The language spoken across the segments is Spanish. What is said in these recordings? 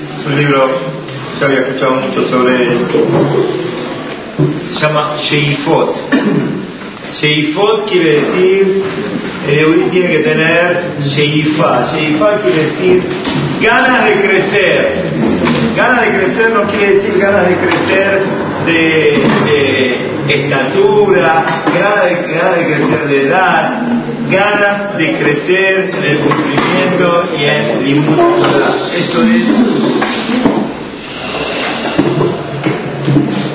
Es un libro, ya había escuchado mucho sobre. Se llama Sheifot. Sheifot quiere decir, el Eudí tiene que tener Sheifa. Sheifa quiere decir ganas de crecer. Ganas de crecer no quiere decir ganas de crecer de, estatura, ganas de, ganas de crecer de edad, ganas de crecer en el cumplimiento y en limud. Esto es.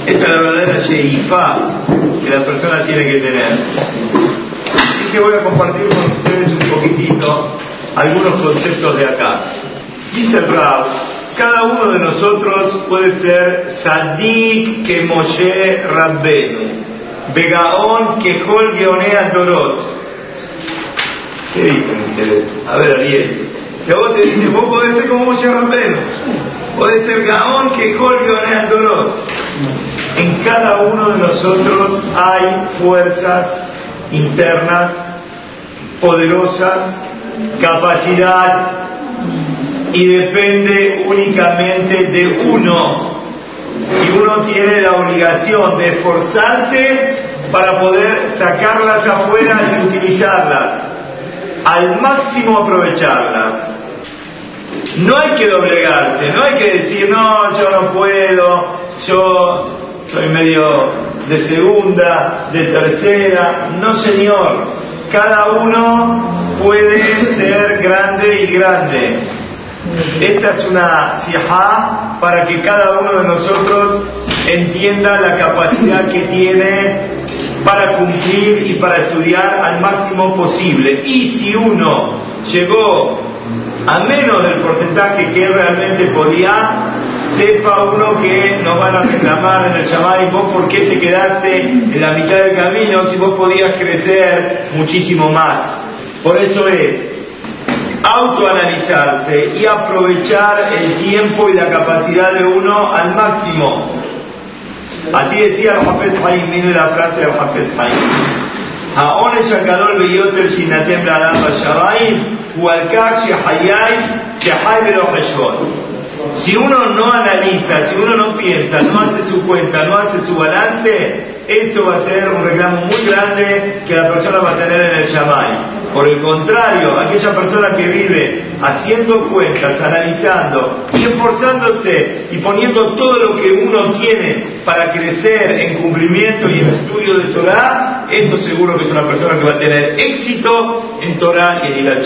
Esta es la verdadera Sheifa que la persona tiene que tener. Así que voy a compartir con ustedes un poquitito algunos conceptos de acá. Dice el cada uno de nosotros puede ser Sadik que Moshe Rabbenu, Begaón que Geonea Dorot. ¿Qué dicen ustedes? A ver, Ariel. Que vos te dice, vos podés ser como Moshe Rabbenu, podés ser Gaón que Geonea Dorot. En cada uno de nosotros hay fuerzas internas poderosas, capacidad y depende únicamente de uno. Y uno tiene la obligación de esforzarse para poder sacarlas afuera y utilizarlas, al máximo aprovecharlas. No hay que doblegarse, no hay que decir, no, yo no puedo, yo soy medio de segunda, de tercera. No, señor. Cada uno puede ser grande y grande. Esta es una sijá para que cada uno de nosotros entienda la capacidad que tiene para cumplir y para estudiar al máximo posible. Y si uno llegó a menos del porcentaje que realmente podía, sepa uno que nos van a reclamar en el y vos por qué te quedaste en la mitad del camino si vos podías crecer muchísimo más. Por eso es autoanalizarse y aprovechar el tiempo y la capacidad de uno al máximo. Así decía el Hafez Haim, mire la frase del Hafez Haim. העונש הגדול ביותר שיינתן לאדם בשמיים הוא על כך שחיי שחי בלא חשבון. Si uno no analiza, si uno no piensa, no hace su cuenta, no hace su balance, esto va a ser un reclamo muy grande que la persona va a tener en el Shamay. Por el contrario, aquella persona que vive haciendo cuentas, analizando y esforzándose y poniendo todo lo que uno tiene para crecer en cumplimiento y en estudio de Torah, esto seguro que es una persona que va a tener éxito en Torah y en ir al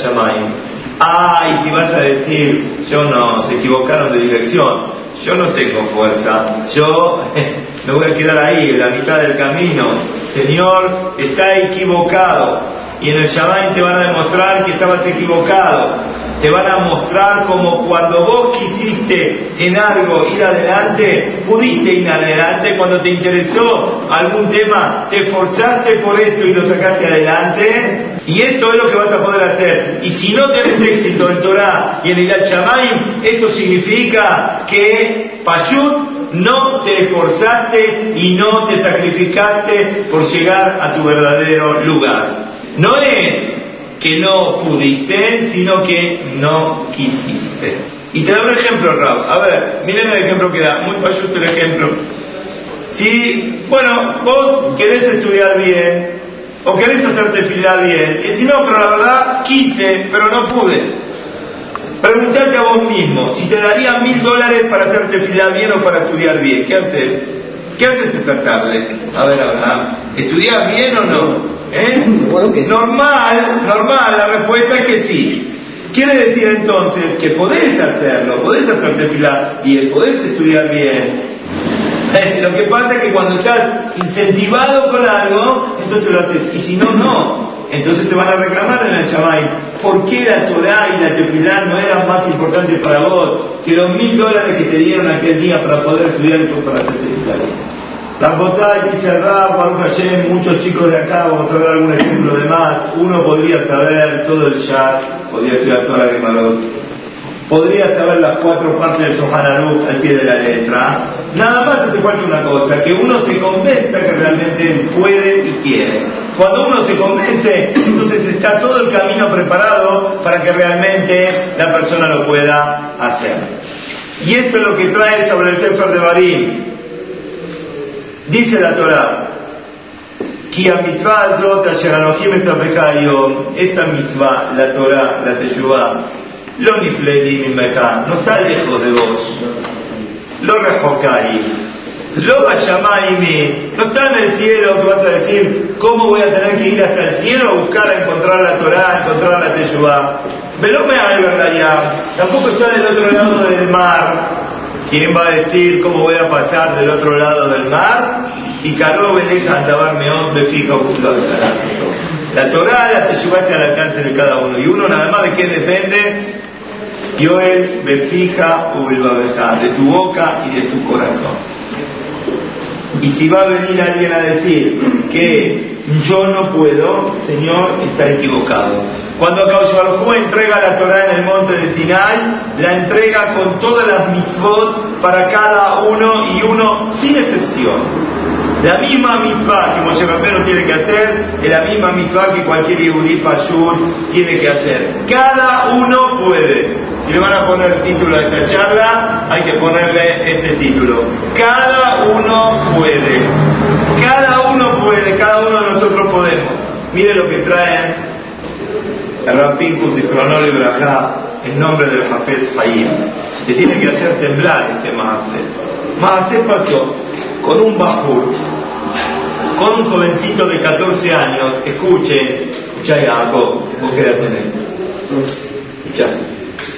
Shamay. Ah, y si vas a decir, yo no, se equivocaron de dirección, yo no tengo fuerza, yo me voy a quedar ahí, en la mitad del camino. Señor, está equivocado. Y en el Shabbat te van a demostrar que estabas equivocado te van a mostrar como cuando vos quisiste en algo ir adelante, pudiste ir adelante, cuando te interesó algún tema, te esforzaste por esto y lo sacaste adelante, y esto es lo que vas a poder hacer. Y si no tenés éxito en Torah y en el Shamaim, esto significa que Pashut no te esforzaste y no te sacrificaste por llegar a tu verdadero lugar. No es que no pudiste, sino que no quisiste. Y te da un ejemplo, Raúl. A ver, miren el ejemplo que da, muy payuto el ejemplo. Si, bueno, vos querés estudiar bien, o querés hacerte filar bien, y si no, pero la verdad quise, pero no pude. Preguntate a vos mismo, si te daría mil dólares para hacerte filar bien o para estudiar bien, ¿qué haces? ¿Qué haces esta tarde? A ver, a ver, ¿estudiar bien o no? ¿Eh? Normal, normal, la respuesta es que sí. Quiere decir entonces que podés hacerlo, podés hacerte fila bien, podés estudiar bien. Lo que pasa es que cuando estás incentivado con algo, entonces lo haces. Y si no, no. Entonces te van a reclamar en el chamay. ¿Por qué la Torah y la tefilá no eran más importantes para vos que los mil dólares que te dieron aquel día para poder estudiar y para hacerte? La y dice Rab, Baruch muchos chicos de acá, vamos a ver algún ejemplo de más. Uno podría saber todo el jazz, podría estudiar toda la Gemarot. Podría saber las cuatro partes del Sohan al pie de la letra. Nada más hace falta una cosa, que uno se convenza que realmente puede y quiere. Cuando uno se convence, entonces está todo el camino preparado para que realmente la persona lo pueda hacer. Y esto es lo que trae sobre el Sefer de Barim. Dice la Torah, esta misma, la Torah, la Teshuvah, lo nifledi no está lejos de vos. Lo rejokai, lo mí no está en el cielo que vas a decir, ¿cómo voy a tener que ir hasta el cielo a buscar a encontrar la Torah, a encontrar la Teshuvah? Pero me verdad ya, tampoco está del otro lado del mar. ¿Quién va a decir cómo voy a pasar del otro lado del mar? Y Caró Beleja Andabar Meón me fija La Torah la Teshuvah está al alcance de cada uno. Y uno nada más de qué depende, Yoel Befija Ubelbabeja, de tu boca y de tu corazón. Y si va a venir alguien a decir que yo no puedo, Señor, está equivocado. Cuando Baruj entrega la Torah en el monte de Sinai, la entrega con todas las misbot para cada uno y uno sin excepción. La misma misma que Moshe Rabbeinu tiene que hacer es la misma misma que cualquier Yehudi Pashur tiene que hacer. Cada uno puede. Si le van a poner el título a esta charla, hay que ponerle este título. Cada uno puede. Cada uno puede, cada uno de nosotros podemos. Mire lo que traen el Rapinkus y Cronol y en nombre del Hafez Hayim. Se tiene que hacer temblar este Maaseh. Maaseh pasó con un bajur, con un jovencito de 14 años, escuchen, escucha Jacob, vos qué edad tenés.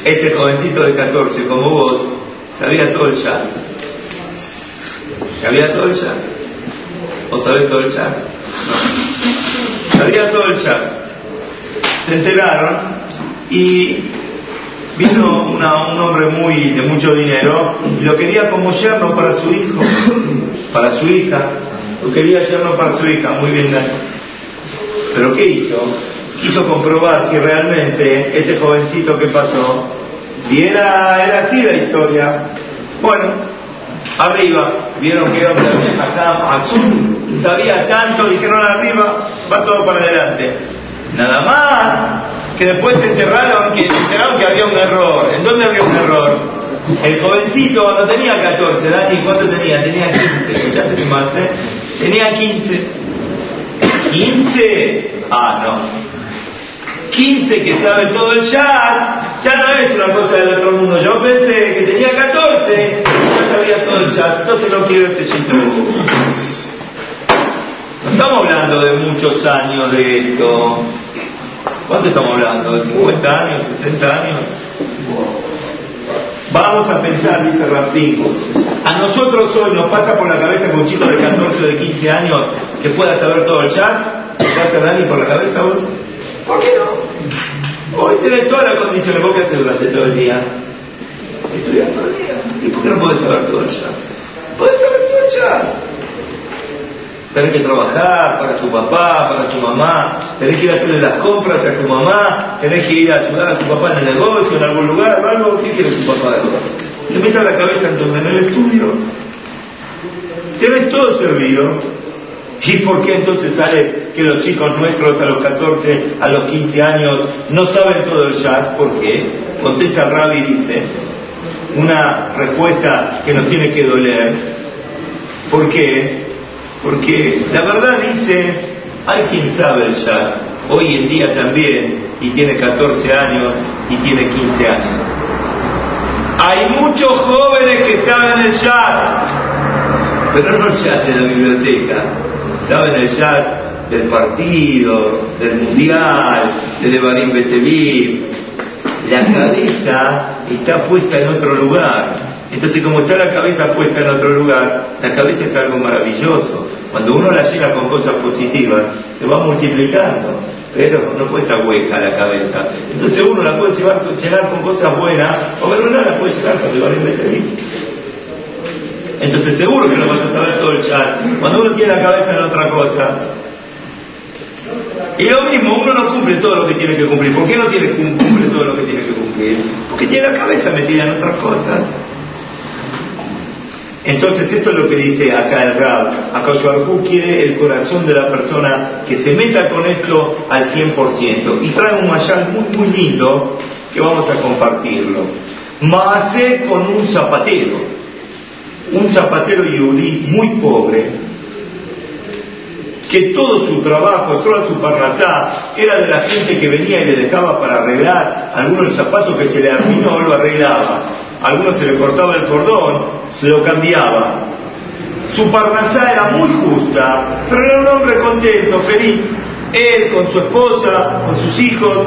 Este jovencito de 14, como vos, sabía todo el jazz. ¿Sabía todo el jazz? ¿O sabés todo el jazz? Sabía todo el jazz. Se enteraron y vino un hombre muy de mucho dinero y lo quería como yerno para su hijo, para su hija, lo quería yerno para su hija, muy bien. Pero ¿qué hizo? Quiso comprobar si realmente este jovencito que pasó, si era, era así la historia. Bueno, arriba, vieron que hombre acá, azul, sabía tanto, dijeron arriba, va todo para adelante. Nada más que después se enterraron, que enteraron que había un error. ¿En dónde había un error? El jovencito no tenía 14, Dani, ¿cuánto tenía? Tenía 15, ya te. Tenía 15. ¿15? Ah, no. 15 que sabe todo el chat, ya no es una cosa del otro mundo. Yo pensé que tenía 14, ya sabía todo el chat, entonces no quiero este chiste. No estamos hablando de muchos años de esto. ¿Cuánto estamos hablando? ¿De 50 años, 60 años? Vamos a pensar, dice Rapincos, a nosotros hoy nos pasa por la cabeza con un chico de 14 o de 15 años que pueda saber todo el jazz. ¿Te pasa Dani por la cabeza vos? ¿Por qué no? Hoy tenés todas las condiciones, ¿vos qué haces durante todo el día? Estudiar todo el día. ¿Y por qué no podés saber todo el jazz? Podés saber todo el jazz tenés que trabajar para tu papá, para tu mamá, tenés que ir a hacerle las compras a tu mamá, tenés que ir a ayudar a tu papá en el negocio, en algún lugar, algo, ¿qué quiere tu papá de verdad? Le metas la cabeza en donde en el estudio. Tienes todo servido. ¿Y por qué entonces sale que los chicos nuestros a los 14, a los 15 años no saben todo el jazz? ¿Por qué? Contesta Rabi y dice, una respuesta que nos tiene que doler. ¿Por qué? Porque la verdad dice, hay quien sabe el jazz, hoy en día también, y tiene 14 años y tiene 15 años. Hay muchos jóvenes que saben el jazz, pero no el jazz de la biblioteca, saben el jazz del partido, del mundial, del Evarim Betelim. La cabeza está puesta en otro lugar. Entonces, como está la cabeza puesta en otro lugar, la cabeza es algo maravilloso. Cuando uno la llena con cosas positivas, se va multiplicando, pero no puede estar hueca la cabeza. Entonces uno la puede llevar, llenar con cosas buenas, o pero no la puede llenar con el meter Entonces seguro que no vas a saber todo el chat. Cuando uno tiene la cabeza en otra cosa, y lo mismo, uno no cumple todo lo que tiene que cumplir. ¿Por qué no tiene, cumple todo lo que tiene que cumplir? Porque tiene la cabeza metida en otras cosas. Entonces esto es lo que dice acá el Rab. Acá quiere el corazón de la persona que se meta con esto al 100%. Y trae un mayal muy, muy lindo que vamos a compartirlo. Maasé con un zapatero, un zapatero yudí muy pobre, que todo su trabajo, toda su parnasá, era de la gente que venía y le dejaba para arreglar algunos zapatos que se le arruinó, lo arreglaba, algunos se le cortaba el cordón, se lo cambiaba. Su parnasá era muy justa, pero era un hombre contento, feliz. Él con su esposa, con sus hijos,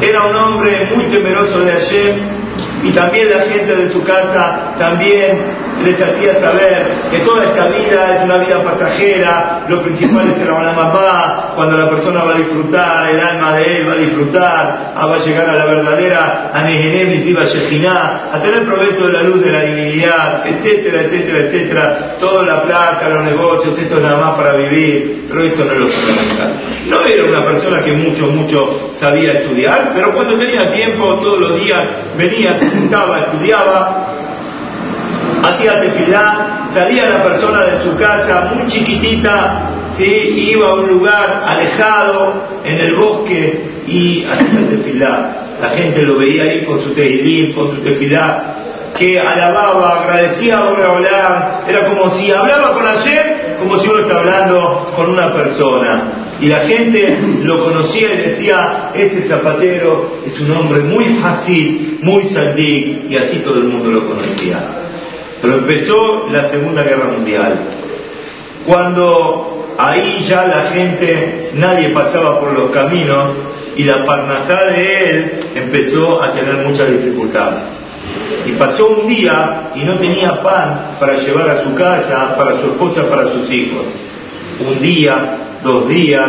era un hombre muy temeroso de Hashem y también la gente de su casa también les hacía saber que toda esta vida es una vida pasajera, lo principal es el mamá, cuando la persona va a disfrutar, el alma de él va a disfrutar, ah, va a llegar a la verdadera Anegenemis Diva a tener provecho de la luz de la divinidad, etcétera, etcétera, etcétera, toda la plata, los negocios, esto es nada más para vivir, pero esto no es lo fundamental. No era una persona que mucho, mucho sabía estudiar, pero cuando tenía tiempo, todos los días venía, se sentaba, estudiaba, hacía tefilá, salía la persona de su casa muy chiquitita, ¿sí? iba a un lugar alejado en el bosque y hacía tefilá. La gente lo veía ahí con su tefilín, con su tefilá, que alababa, agradecía a Boreolán, era como si hablaba con ayer, como si uno está hablando con una persona. Y la gente lo conocía y decía, este zapatero es un hombre muy fácil, muy saldí, y así todo el mundo lo conocía. Pero empezó la Segunda Guerra Mundial, cuando ahí ya la gente, nadie pasaba por los caminos y la parnasá de él empezó a tener mucha dificultad. Y pasó un día y no tenía pan para llevar a su casa, para su esposa, para sus hijos. Un día, dos días,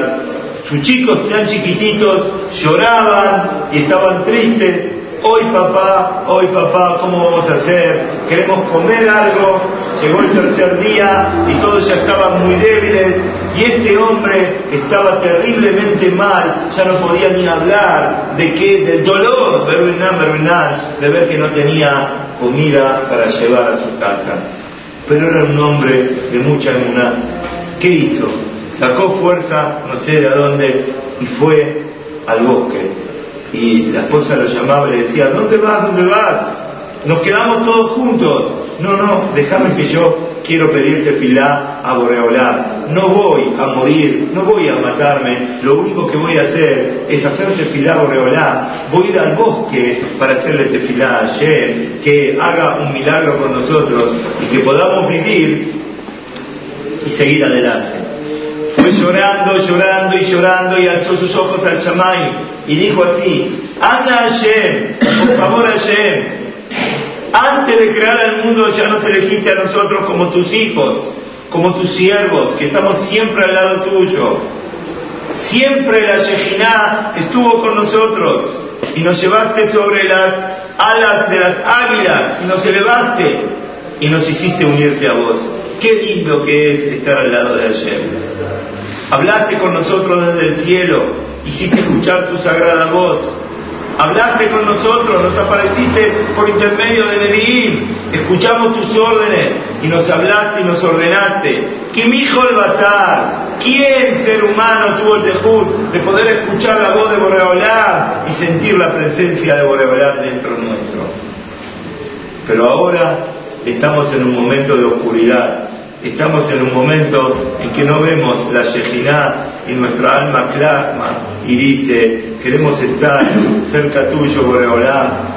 sus chicos tan chiquititos lloraban y estaban tristes hoy papá, hoy papá, ¿cómo vamos a hacer? Queremos comer algo. Llegó el tercer día y todos ya estaban muy débiles y este hombre estaba terriblemente mal, ya no podía ni hablar de qué, del dolor, de ver que no tenía comida para llevar a su casa. Pero era un hombre de mucha emuná. ¿Qué hizo? Sacó fuerza, no sé de dónde, y fue al bosque y la esposa lo llamaba y le decía, ¿dónde vas? ¿Dónde vas? Nos quedamos todos juntos. No, no, déjame que yo quiero pedirte filá a Boreolá. No voy a morir, no voy a matarme. Lo único que voy a hacer es hacerte filá a Boreolá. Voy a ir al bosque para hacerle tefilá a Yem, que haga un milagro con nosotros y que podamos vivir y seguir adelante. Fue llorando, llorando y llorando y alzó sus ojos al chamay y dijo así, anda Hashem, por favor Hashem, antes de crear el mundo ya nos elegiste a nosotros como tus hijos, como tus siervos, que estamos siempre al lado tuyo. Siempre la Shejiná estuvo con nosotros y nos llevaste sobre las alas de las águilas y nos elevaste y nos hiciste unirte a vos. Qué lindo que es estar al lado de Hashem. Hablaste con nosotros desde el cielo, hiciste escuchar tu sagrada voz. Hablaste con nosotros, nos apareciste por intermedio de Nevi'im, escuchamos tus órdenes y nos hablaste y nos ordenaste. ¿Quién hijo el bazar? ¿Quién ser humano tuvo el dejud de poder escuchar la voz de Boreolá y sentir la presencia de Boreolá dentro nuestro? Pero ahora estamos en un momento de oscuridad Estamos en un momento en que no vemos la Shejinah y nuestra alma clama y dice, queremos estar cerca tuyo, Boreolá.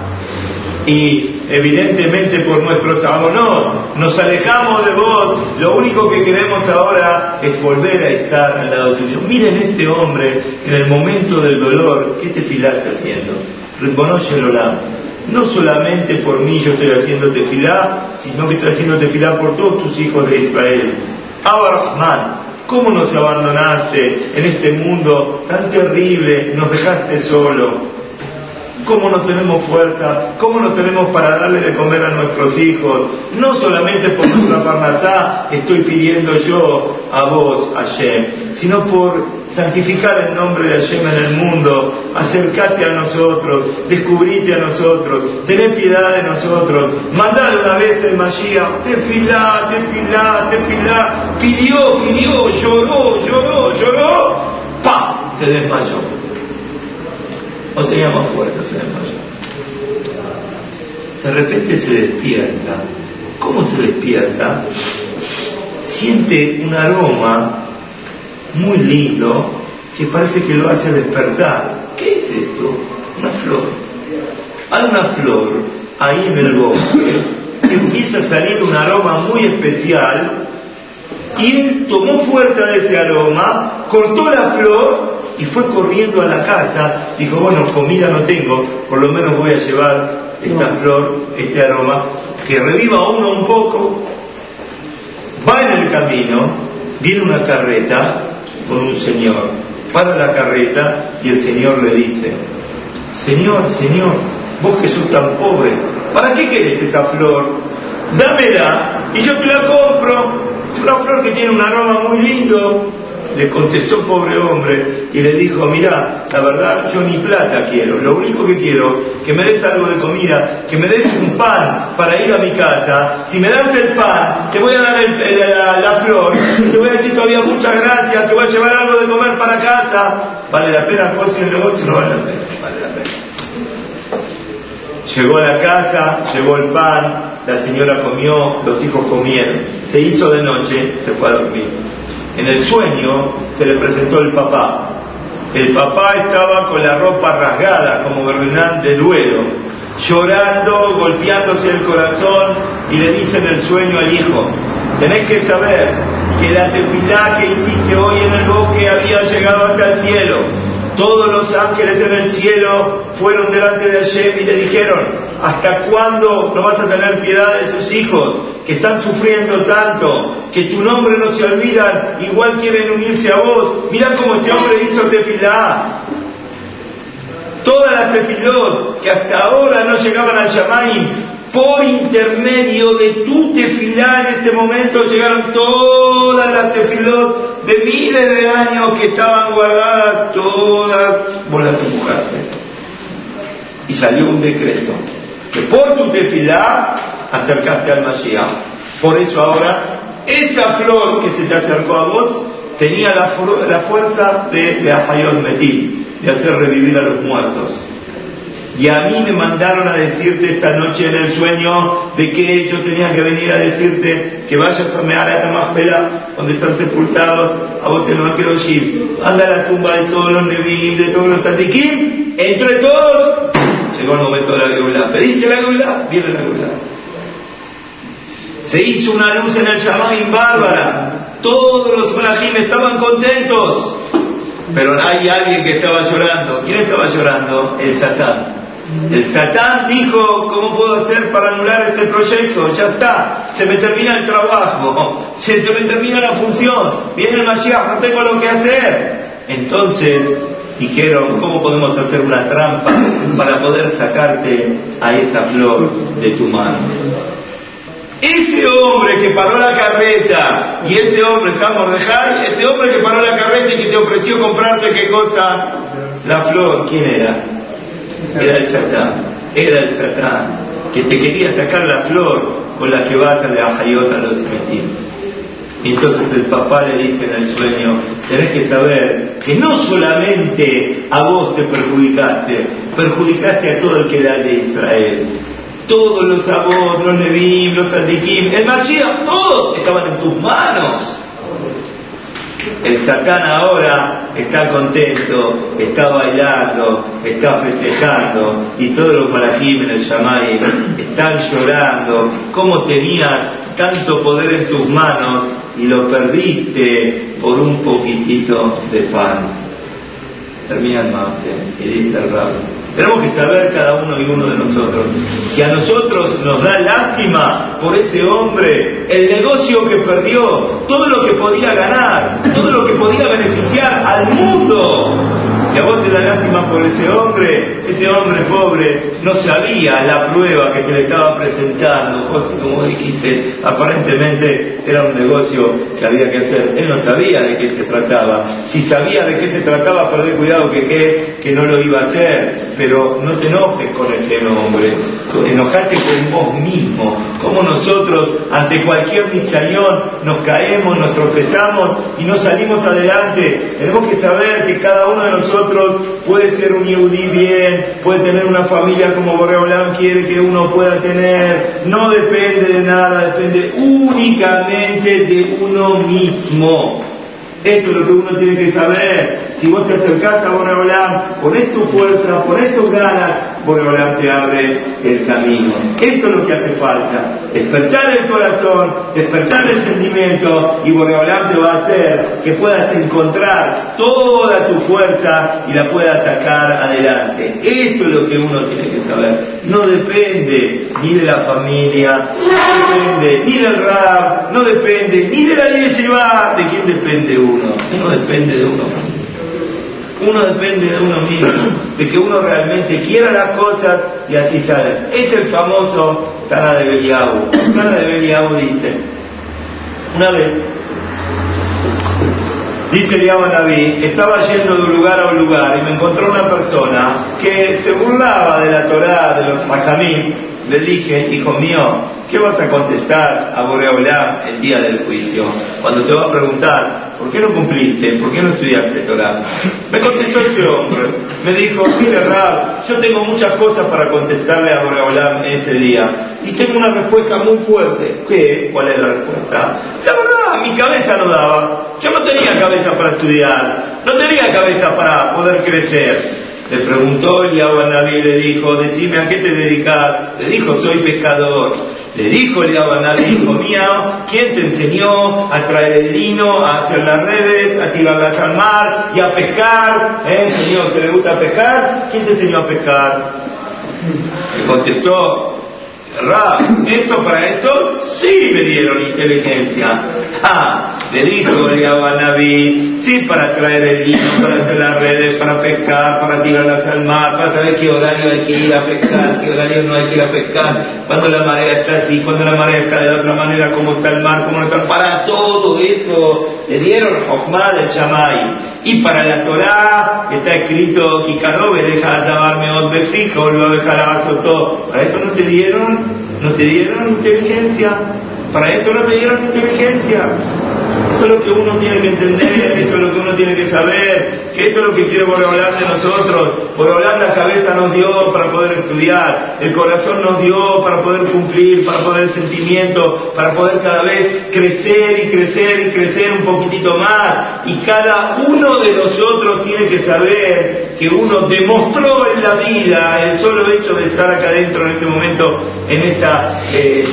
Y evidentemente por nuestros no nos alejamos de vos, lo único que queremos ahora es volver a estar al lado tuyo. Miren este hombre en el momento del dolor, ¿qué te filaste haciendo? Reconoce el no solamente por mí yo estoy haciendo tefilá, sino que estoy haciendo tefilá por todos tus hijos de Israel. Abraham, ¿cómo nos abandonaste en este mundo tan terrible? Nos dejaste solo. ¿Cómo no tenemos fuerza? ¿Cómo no tenemos para darle de comer a nuestros hijos? No solamente por nuestra parnasá estoy pidiendo yo a vos, Hashem, sino por santificar el nombre de Hashem en el mundo, acércate a nosotros, descubrite a nosotros, tené piedad de nosotros, mandar una vez el Mashiach, tefilá, tefilá, tefilá, pidió, pidió, lloró, lloró, lloró, ¡pa! se desmayó. No tenía más fuerza, se desmayó. de repente se despierta. ¿Cómo se despierta? Siente un aroma muy lindo que parece que lo hace despertar. ¿Qué es esto? Una flor. Hay una flor ahí en el bosque que empieza a salir un aroma muy especial y él tomó fuerza de ese aroma, cortó la flor y fue corriendo a la casa. Dijo, bueno, comida no tengo, por lo menos voy a llevar esta flor, este aroma, que reviva uno un poco. Va en el camino, viene una carreta con un señor, para la carreta y el señor le dice, Señor, Señor, vos que sos tan pobre, ¿para qué querés esa flor? Dámela y yo te la compro. Es una flor que tiene un aroma muy lindo. Le contestó pobre hombre y le dijo, mira, la verdad yo ni plata quiero, lo único que quiero, que me des algo de comida, que me des un pan para ir a mi casa, si me das el pan, te voy a dar la, flor, te voy a decir todavía muchas gracias, te voy a llevar algo de comer para casa, vale la pena, pues si el negocio no vale la pena, vale la pena. Llegó a la casa, llevó el pan, la señora comió, los hijos comieron, se hizo de noche, se fue a dormir. En el sueño se le presentó el papá. El papá estaba con la ropa rasgada como verbena de duelo, llorando, golpeándose el corazón y le dice en el sueño al hijo, tenés que saber que la tefilá que hiciste hoy en el bosque había llegado hasta el cielo. Todos los ángeles en el cielo fueron delante de Hashem y le dijeron, ¿hasta cuándo no vas a tener piedad de tus hijos? que están sufriendo tanto, que tu nombre no se olvida, igual quieren unirse a vos. Mira cómo este hombre hizo tefilá. Todas las tefilot que hasta ahora no llegaban al Shamaim, por intermedio de tu tefilá en este momento llegaron todas las tefilot de miles de años que estaban guardadas, todas vos las empujaste. Y salió un decreto que por tu tefilá acercaste al Mashiach. Por eso ahora, esa flor que se te acercó a vos tenía la, fuerza de, de Metil, de hacer revivir a los muertos. Y a mí me mandaron a decirte esta noche en el sueño de que yo tenía que venir a decirte que vayas a Meharata Maspela, donde están sepultados, a vos te lo ir Anda a la tumba de todos los Nevim, de todos los Atikim, entre todos, llegó el momento de la Geulá. ¿Pediste la Geulá? Viene la Geulá. Se hizo una luz en el Shamayim bárbara. Todos los malajim estaban contentos. Pero hay alguien que estaba llorando. ¿Quién estaba llorando? El Satán. El Satán dijo, ¿cómo puedo hacer para anular este proyecto? Ya está, se me termina el trabajo, se me termina la función, viene el Mashiach, no tengo lo que hacer. Entonces dijeron, ¿cómo podemos hacer una trampa para poder sacarte a esa flor de tu mano? Ese hombre que paró la carreta y ese hombre está Mordejai, ese hombre que paró la carreta y que te ofreció comprarte qué cosa, la flor, ¿quién era? Era el Satán, era el Satán, que te quería sacar la flor con la que vas a la Ajayot a los Y entonces el papá le dice en el sueño, tenés que saber que no solamente a vos te perjudicaste, perjudicaste a todo el que era de Israel todos los Abot, los Levim, los Adikim, el Mashiach, todos estaban en tus manos. El Satán ahora está contento, está bailando, está festejando, y todos los malajim en el Shamay están llorando. ¿Cómo tenías tanto poder en tus manos y lo perdiste por un poquitito de pan? Termina el y dice el rabo tenemos que saber cada uno y uno de nosotros. Si a nosotros nos da lástima por ese hombre, el negocio que perdió, todo lo que podía ganar, todo lo que podía beneficiar al mundo, si a vos te da lástima por ese hombre, ese hombre pobre no sabía la prueba que se le estaba presentando, como dijiste, aparentemente era un negocio que había que hacer. Él no sabía de qué se trataba. Si sabía de qué se trataba, perdé cuidado que, que no lo iba a hacer pero no te enojes con ese nombre, enojate con vos mismo, como nosotros ante cualquier misayón nos caemos, nos tropezamos y no salimos adelante. Tenemos que saber que cada uno de nosotros puede ser un yudí bien, puede tener una familia como Borreolán quiere que uno pueda tener, no depende de nada, depende únicamente de uno mismo. Esto es lo que uno tiene que saber. Si vos te acercás a Boreolam, pones tu fuerza, pones tus ganas, Boreolam te abre el camino. Esto es lo que hace falta. Despertar el corazón, despertar el sentimiento y Boreolam te va a hacer que puedas encontrar toda tu fuerza y la puedas sacar adelante. Esto es lo que uno tiene que saber. No depende ni de la familia, no depende ni del rap, no depende ni de la yeshiva, de quién depende uno. Uno depende de uno uno depende de uno mismo, de que uno realmente quiera las cosas y así sale. Es el famoso Tana de Beliabu. Tana de Beliabu dice, una vez, dice Naví, estaba yendo de un lugar a un lugar y me encontró una persona que se burlaba de la Torá, de los Majamín. Le dije, hijo mío, ¿qué vas a contestar a Boreolam el día del juicio? Cuando te va a preguntar, ¿por qué no cumpliste? ¿Por qué no estudiaste Torah? Me contestó este hombre, me dijo, mire Rab, yo tengo muchas cosas para contestarle a Boreolam ese día, y tengo una respuesta muy fuerte. ¿Qué? ¿Cuál es la respuesta? La verdad, mi cabeza no daba, yo no tenía cabeza para estudiar, no tenía cabeza para poder crecer. Le preguntó el Naví y le dijo, decime a qué te dedicas. Le dijo, soy pescador. Le dijo el Naví, hijo mío, ¿quién te enseñó a traer el lino, a hacer las redes, a tirarlas al mar y a pescar? ¿Eh, señor, que le gusta pescar? ¿Quién te enseñó a pescar? Le contestó, Ra, ¿esto para esto? Sí me dieron inteligencia. Ah, le dijo el Naví, sí para traer el lino, para hacer las redes, para pescar, para tirarlas al mar, para saber qué horario hay que ir a pescar, qué horario no hay que ir a pescar, cuando la marea está así, cuando la marea está de otra manera, cómo está el mar, cómo no está, para todo eso le dieron Jochma del Chamay. Y para la Torah está escrito, Kikarobe, deja de llamarme Otbefijo, lo va a dejar todo. Para esto no te dieron, no te dieron inteligencia. Para esto no te dieron inteligencia. Esto es lo que uno tiene que entender, esto es lo que uno tiene que saber, que esto es lo que quiere hablar de nosotros. hablar la cabeza nos dio para poder estudiar, el corazón nos dio para poder cumplir, para poder el sentimiento, para poder cada vez crecer y crecer y crecer un poquitito más. Y cada uno de nosotros tiene que saber que uno demostró en la vida el solo hecho de estar acá adentro en este momento, en esta eh,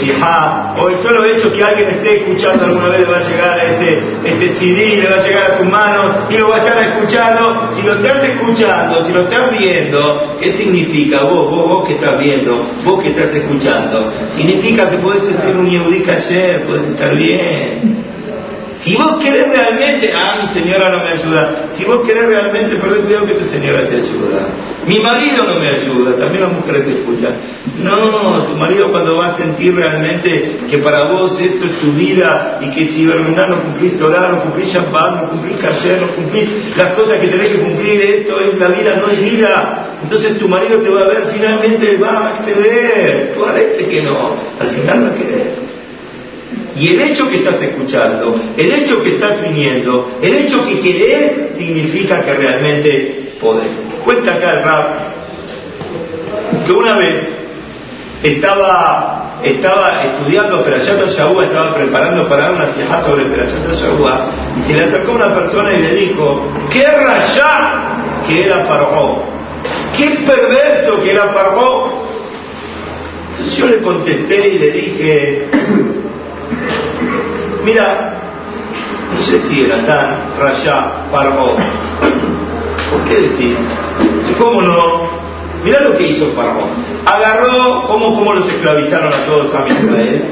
o el solo hecho que alguien esté escuchando alguna vez va a llegar a este este, CD le va a llegar a sus manos y lo va a estar escuchando. Si lo estás escuchando, si lo estás viendo, ¿qué significa vos, vos, vos que estás viendo, vos que estás escuchando? Significa que puedes ser un Yehudi ayer, puedes estar bien. Si vos querés realmente, ah, mi señora no me ayuda. Si vos querés realmente, perdón, cuidado que tu señora te ayuda. Mi marido no me ayuda, también las mujeres te escuchan. No, tu marido cuando va a sentir realmente que para vos esto es tu vida y que si verdad no cumplís Torah, no cumplís Shabbat, no cumplís Kasher, no cumplís las cosas que tenés que cumplir, esto es la vida, no es vida. Entonces tu marido te va a ver, finalmente va a acceder. Parece que no, al final va a querer. Y el hecho que estás escuchando, el hecho que estás viniendo, el hecho que querés, significa que realmente podés. Cuenta acá el rap que una vez estaba, estaba estudiando Perayat Yahúa, estaba preparando para una sijá sobre Perayat Yahúa, y se le acercó una persona y le dijo, ¡qué rayá que era Paró! ¡Qué perverso que era Paró! Entonces yo le contesté y le dije, Mira, no sé si era tan rayá, paró. ¿Por qué decís? ¿Cómo no? Mira lo que hizo Paró. Agarró, ¿cómo, cómo los esclavizaron a todos a Israel?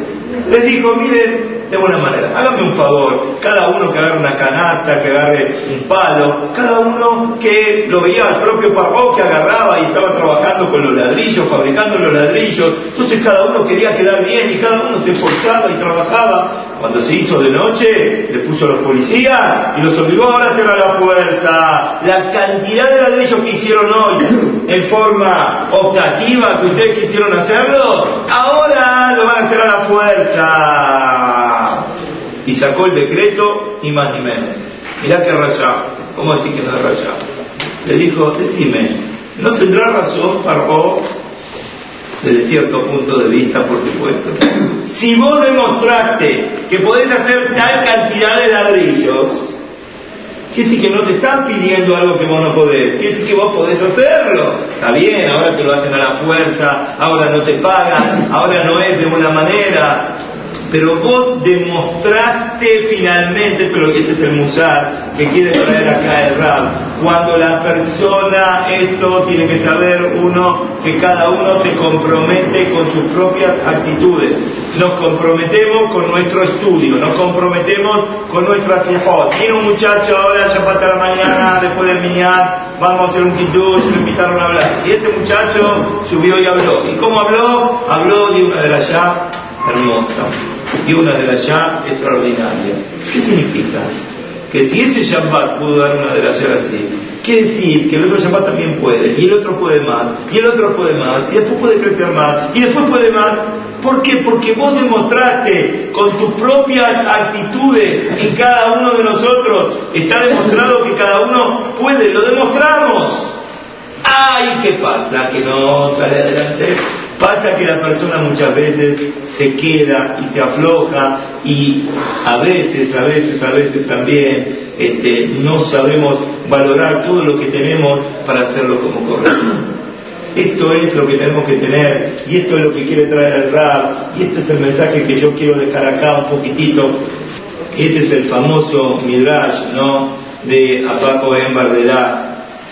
Les dijo, miren, de buena manera, háganme un favor, cada uno que agarre una canasta, que agarre un palo, cada uno que lo veía al propio Paró que agarraba y estaba trabajando con los ladrillos, fabricando los ladrillos, entonces cada uno quería quedar bien y cada uno se esforzaba y trabajaba cuando se hizo de noche, le puso a los policías y los obligó ahora a hacer a la fuerza. La cantidad de ladrillos que hicieron hoy en forma optativa que ustedes quisieron hacerlo, ahora lo van a hacer a la fuerza. Y sacó el decreto, ni más ni menos. Mirá que rayá. ¿Cómo decir que no es rayá? Le dijo, decime, ¿no tendrá razón Paró desde cierto punto de vista, por supuesto. Si vos demostraste que podés hacer tal cantidad de ladrillos, quiere decir que no te están pidiendo algo que vos no podés, quiere decir que vos podés hacerlo. Está bien, ahora te lo hacen a la fuerza, ahora no te pagan, ahora no es de una manera, pero vos demostraste finalmente, pero este es el musar que quiere traer acá el rap, cuando la persona, esto tiene que saber uno, que cada uno se compromete con sus propias actitudes. Nos comprometemos con nuestro estudio, nos comprometemos con nuestra sijot. Tiene un muchacho ahora, ya para la mañana, después del miñar, vamos a hacer un kitush, lo invitaron a hablar. Y ese muchacho subió y habló. ¿Y cómo habló? Habló de una de las ya hermosa y una de las ya extraordinaria. ¿Qué significa? Que si ese Shabbat pudo dar una de las ya así, quiere decir que el otro Shabbat también puede, y el otro puede más, y el otro puede más, y después puede crecer más, y después puede más. ¿Por qué? Porque vos demostraste con tus propias actitudes en cada uno de nosotros, está demostrado que cada uno puede, lo demostramos. ¡Ay, qué pasa! Que no sale adelante Pasa que la persona muchas veces se queda y se afloja y a veces, a veces, a veces también este, no sabemos valorar todo lo que tenemos para hacerlo como correcto. Esto es lo que tenemos que tener y esto es lo que quiere traer el rap y esto es el mensaje que yo quiero dejar acá un poquitito. Este es el famoso Midrash, ¿no? De Apaco en.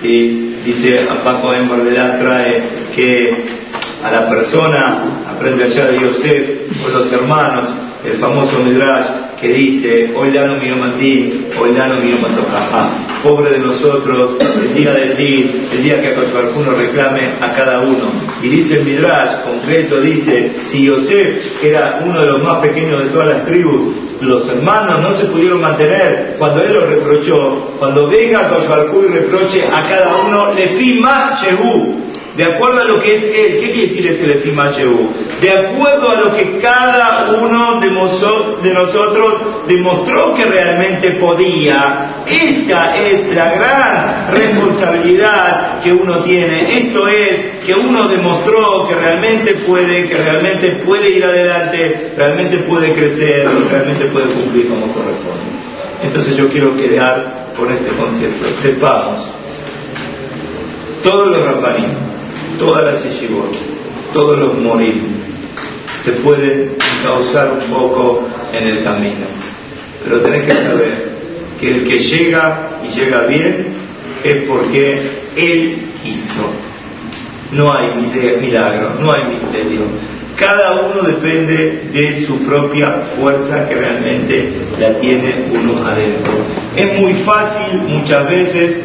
¿sí? Dice Apaco en trae que a la persona, aprende allá de Yosef, con los hermanos, el famoso Midrash que dice, hoy dano mi hoy dano mi pobre de nosotros, el día del día, el día que a uno reclame a cada uno. Y dice el Midrash, concreto, dice, si Yosef era uno de los más pequeños de todas las tribus, los hermanos no se pudieron mantener cuando él lo reprochó, cuando venga a y reproche a cada uno, le fi más de acuerdo a lo que es él. ¿Qué quiere decir ese? De acuerdo a lo que cada uno de, nosotros demostró que realmente podía. Esta es la gran responsabilidad que uno tiene. Esto es que uno demostró que realmente puede, que realmente puede ir adelante, realmente puede crecer, realmente puede cumplir como corresponde. Entonces yo quiero quedar con este concepto. Sepamos, todos los todas las yeshivot, todos los morir, te pueden causar un poco en el camino. Pero tenés que saber que el que llega y llega bien es porque Él quiso. No hay milagro, no hay misterio. Cada uno depende de su propia fuerza que realmente la tiene uno adentro. Es muy fácil muchas veces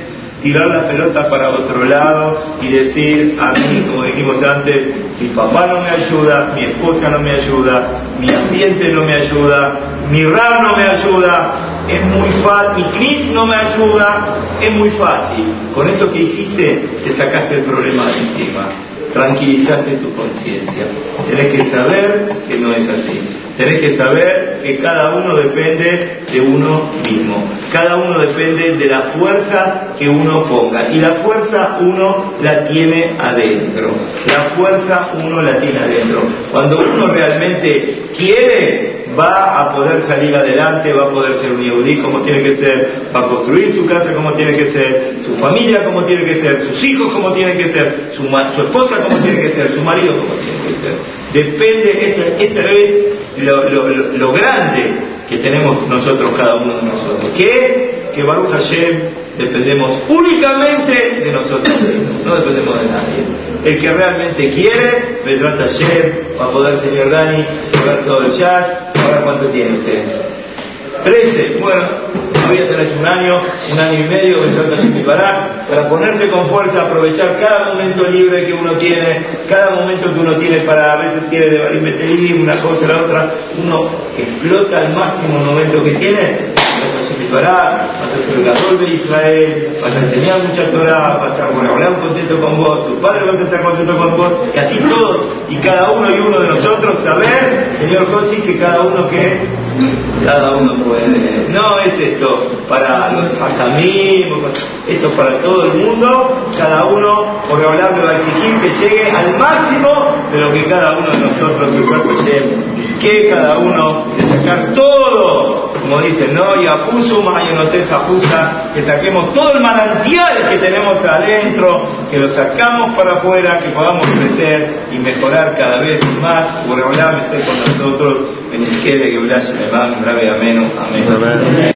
tirar la pelota para otro lado y decir a mí, como dijimos antes, mi papá no me ayuda, mi esposa no me ayuda, mi ambiente no me ayuda, mi rap no me ayuda, es muy fácil, mi knis no me ayuda, es muy fácil. Con eso que hiciste, te sacaste el problema de encima, tranquilizaste tu conciencia. Tienes que saber que no es así. Tenés que saber que cada uno depende de uno mismo. Cada uno depende de la fuerza que uno ponga. Y la fuerza uno la tiene adentro. La fuerza uno la tiene adentro. Cuando uno realmente quiere, va a poder salir adelante, va a poder ser un yehudí como tiene que ser, va a construir su casa como tiene que ser, su familia como tiene que ser, sus hijos como tiene que ser, su, esposa como tiene que ser, su marido como tiene que ser. Depende, esta, vez, lo, grande que tenemos nosotros, cada uno de nosotros. Que, que Baruch Hashem dependemos únicamente de nosotros mismos, no dependemos de nadie. El que realmente quiere, vendrá Hashem, va a poder, señor Dani, ver todo el chat, a ver cuánto tiene usted. 13. Bueno, todavía tenés un año, un año y medio que trata para, para ponerte con fuerza, aprovechar cada momento libre que uno tiene, cada momento que uno tiene para, a veces tiene de meter una cosa la otra, uno explota al máximo el momento que tiene vas a ser el gadol de Israel, vas a enseñar mucha Torah, vas a estar bueno, contento con vos, tu padre va a estar contento con vos, y así todos y cada uno y uno de nosotros saber, señor José, que cada uno que cada uno puede. No es esto para los hajamim, esto para todo el mundo, cada uno, por hablar, me va a exigir que llegue al máximo de lo que cada uno de nosotros, el cuerpo es que cada uno de sacar todo como dicen, ¿no? Y afuso, afusa, que saquemos todo el manantial que tenemos adentro, que lo sacamos para afuera, que podamos crecer y mejorar cada vez más. Por hablar, esté con nosotros, en va, grave ameno. Amén.